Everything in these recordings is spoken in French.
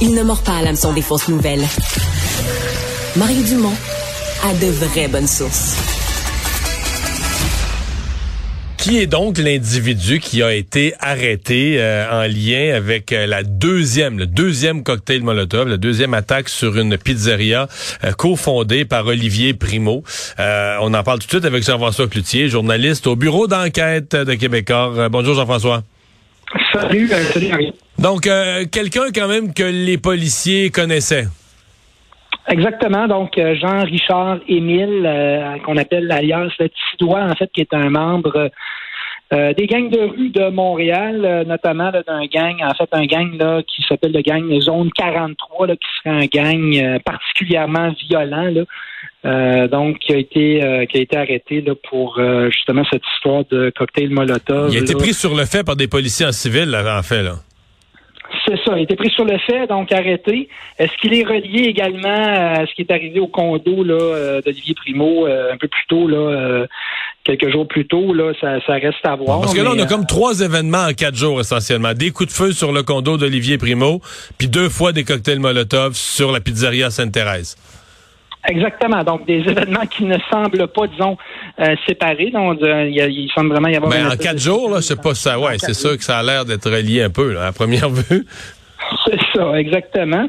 Il ne mord pas à l'hameçon des fausses nouvelles. Mario Dumont a de vraies bonnes sources. Qui est donc l'individu qui a été arrêté euh, en lien avec euh, la deuxième, le deuxième cocktail Molotov, la deuxième attaque sur une pizzeria euh, cofondée par Olivier Primo? on en parle tout de suite avec Jean-François Cloutier, journaliste au bureau d'enquête de Québécois. bonjour Jean-François. Salut, salut Donc, quelqu'un quand même que les policiers connaissaient. Exactement. Donc, Jean-Richard Émile, qu'on appelle alias le Tidois, en fait, qui est un membre euh, des gangs de rue de Montréal, euh, notamment d'un gang, en fait, un gang là, qui s'appelle le gang Zone 43, là, qui serait un gang euh, particulièrement violent, là, donc qui a été qui a été arrêté là, pour justement cette histoire de cocktail Molotov. Il a été pris sur le fait par des policiers en civil, là, en fait, là. C'est ça. Il a été pris sur le fait, donc arrêté. Est-ce qu'il est relié également à ce qui est arrivé au condo là d'Olivier Primo un peu plus tôt là quelques jours plus tôt, là, ça, reste à voir. Parce que là, on a comme trois événements en quatre jours essentiellement. Des coups de feu sur le condo d'Olivier Primo, puis deux fois des cocktails Molotov sur la pizzeria Sainte-Thérèse. Exactement. Donc, des événements qui ne semblent pas, disons, euh, séparés. Donc, il, semble vraiment y avoir... Ben, en quatre jours, là, c'est pas ça. Ouais, c'est sûr que ça a l'air d'être relié un peu, là, à première vue. C'est ça, exactement.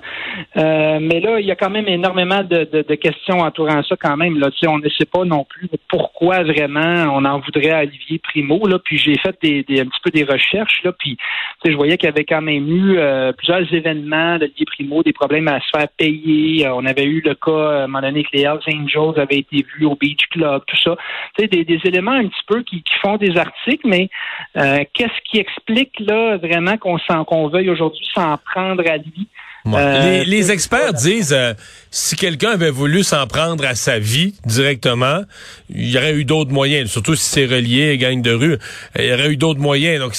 Euh, mais là, il y a quand même énormément de, de, questions entourant ça quand même. Là. On ne sait pas non plus pourquoi vraiment on en voudrait à Olivier Primo. Là. Puis j'ai fait des, des, un petit peu des recherches. Là, puis je voyais qu'il y avait quand même eu euh, plusieurs événements d'Olivier Primo, des problèmes à se faire payer. Euh, on avait eu le cas, à un moment donné, que les Hells Angels avaient été vus au Beach Club, tout ça. Tu sais, des, des éléments un petit peu qui, qui font des articles, mais qu'est-ce qui explique là vraiment qu'on qu'on veuille aujourd'hui s'en prendre à lui? Euh, les, experts disent euh, si quelqu'un avait voulu s'en prendre à sa vie directement, il y aurait eu d'autres moyens, surtout si c'est relié à gang de rue, il y aurait eu d'autres moyens. Donc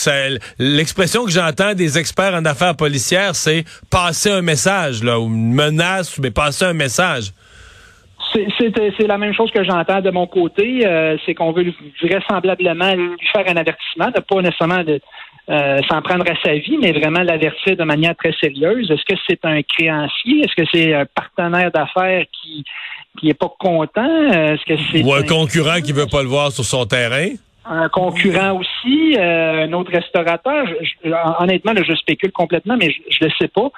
l'expression que j'entends des experts en affaires policières, c'est passer un message là, ou une menace, mais passer un message. C'est la même chose que j'entends de mon côté. Euh, c'est qu'on veut vraisemblablement lui faire un avertissement, de pas nécessairement de, euh, s'en prendre à sa vie, mais vraiment l'avertir de manière très sérieuse. Est-ce que c'est un créancier? Est-ce que c'est un partenaire d'affaires qui qui est pas content? Est-ce que c'est ou un concurrent qui veut pas le voir sur son terrain? Un concurrent aussi, euh, un autre restaurateur. honnêtement, là, je spécule complètement, mais je ne le sais pas.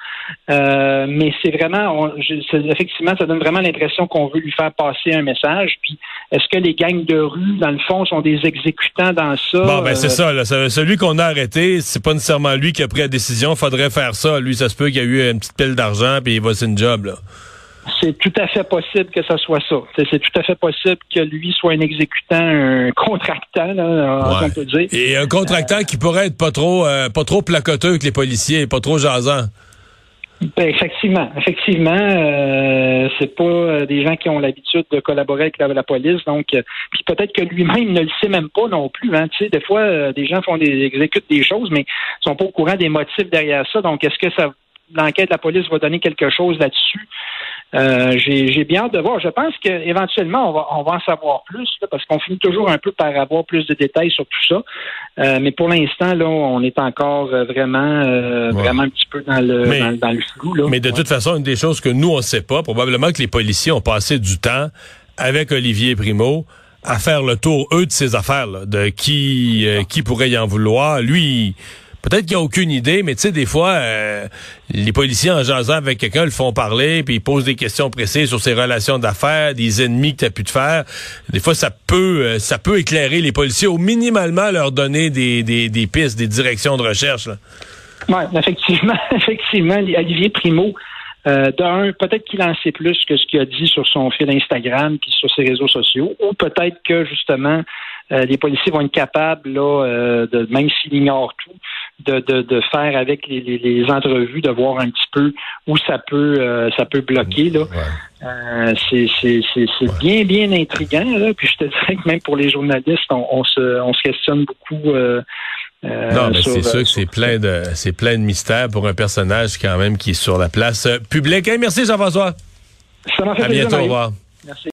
Euh, mais c'est vraiment, effectivement, ça donne vraiment l'impression qu'on veut lui faire passer un message. Puis, est-ce que les gangs de rue, dans le fond, sont des exécutants dans ça? Bon, ben c'est ça. Là, celui qu'on a arrêté, c'est pas nécessairement lui qui a pris la décision. Faudrait faire ça. Lui, ça se peut qu'il y a eu une petite pile d'argent, puis il va c'est une job là c'est tout à fait possible que ça soit ça. C'est tout à fait possible que lui soit un exécutant, un contractant, là, on peut dire. Et un contractant qui pourrait être pas trop, euh, pas trop placoteux avec les policiers, pas trop jasant. Ben, effectivement, effectivement, euh, c'est pas euh, des gens qui ont l'habitude de collaborer avec la, police, donc puis peut-être que lui-même ne le sait même pas non plus. Hein, tu sais, des fois, des gens font des exécutent des choses, mais sont pas au courant des motifs derrière ça. Donc, est-ce que ça l'enquête de la police va donner quelque chose là-dessus. Euh, j'ai bien hâte de voir. Je pense qu'éventuellement, on va, on va en savoir plus, parce qu'on finit toujours un peu par avoir plus de détails sur tout ça. Euh, mais pour l'instant, là, on est encore euh, vraiment, vraiment un petit peu dans le, dans, le flou. Là. Mais de toute façon, une des choses que nous, on ne sait pas, probablement que les policiers ont passé du temps avec Olivier Primo à faire le tour, eux, de ces affaires, là, de qui, qui pourrait y en vouloir. Lui, Peut-être qu'il n'y a aucune idée, mais tu sais, des fois, euh, les policiers en jasant avec quelqu'un le font parler, puis ils posent des questions précises sur ses relations d'affaires, des ennemis que tu pu te faire. Des fois, ça peut euh, ça peut éclairer les policiers ou minimalement leur donner des, des, pistes, des directions de recherche. Oui, effectivement, effectivement, Olivier Primo. Euh, D'un, peut-être qu'il en sait plus que ce qu'il a dit sur son fil Instagram puis sur ses réseaux sociaux, ou peut-être que justement euh, les policiers vont être capables, là, de, même s'ils ignorent tout, de, de, de, faire avec les, les, les, entrevues, de voir un petit peu où ça peut euh, ça peut bloquer. Là. c'est c'est bien, bien intriguant. Là. Puis je te dirais que même pour les journalistes, on, on se, on se questionne beaucoup. Euh, non, mais c'est sûr que c'est plein de c'est plein de mystères pour un personnage quand même qui est sur la place publique. merci Jean-François. Ça m'a fait À bientôt, au revoir. Merci.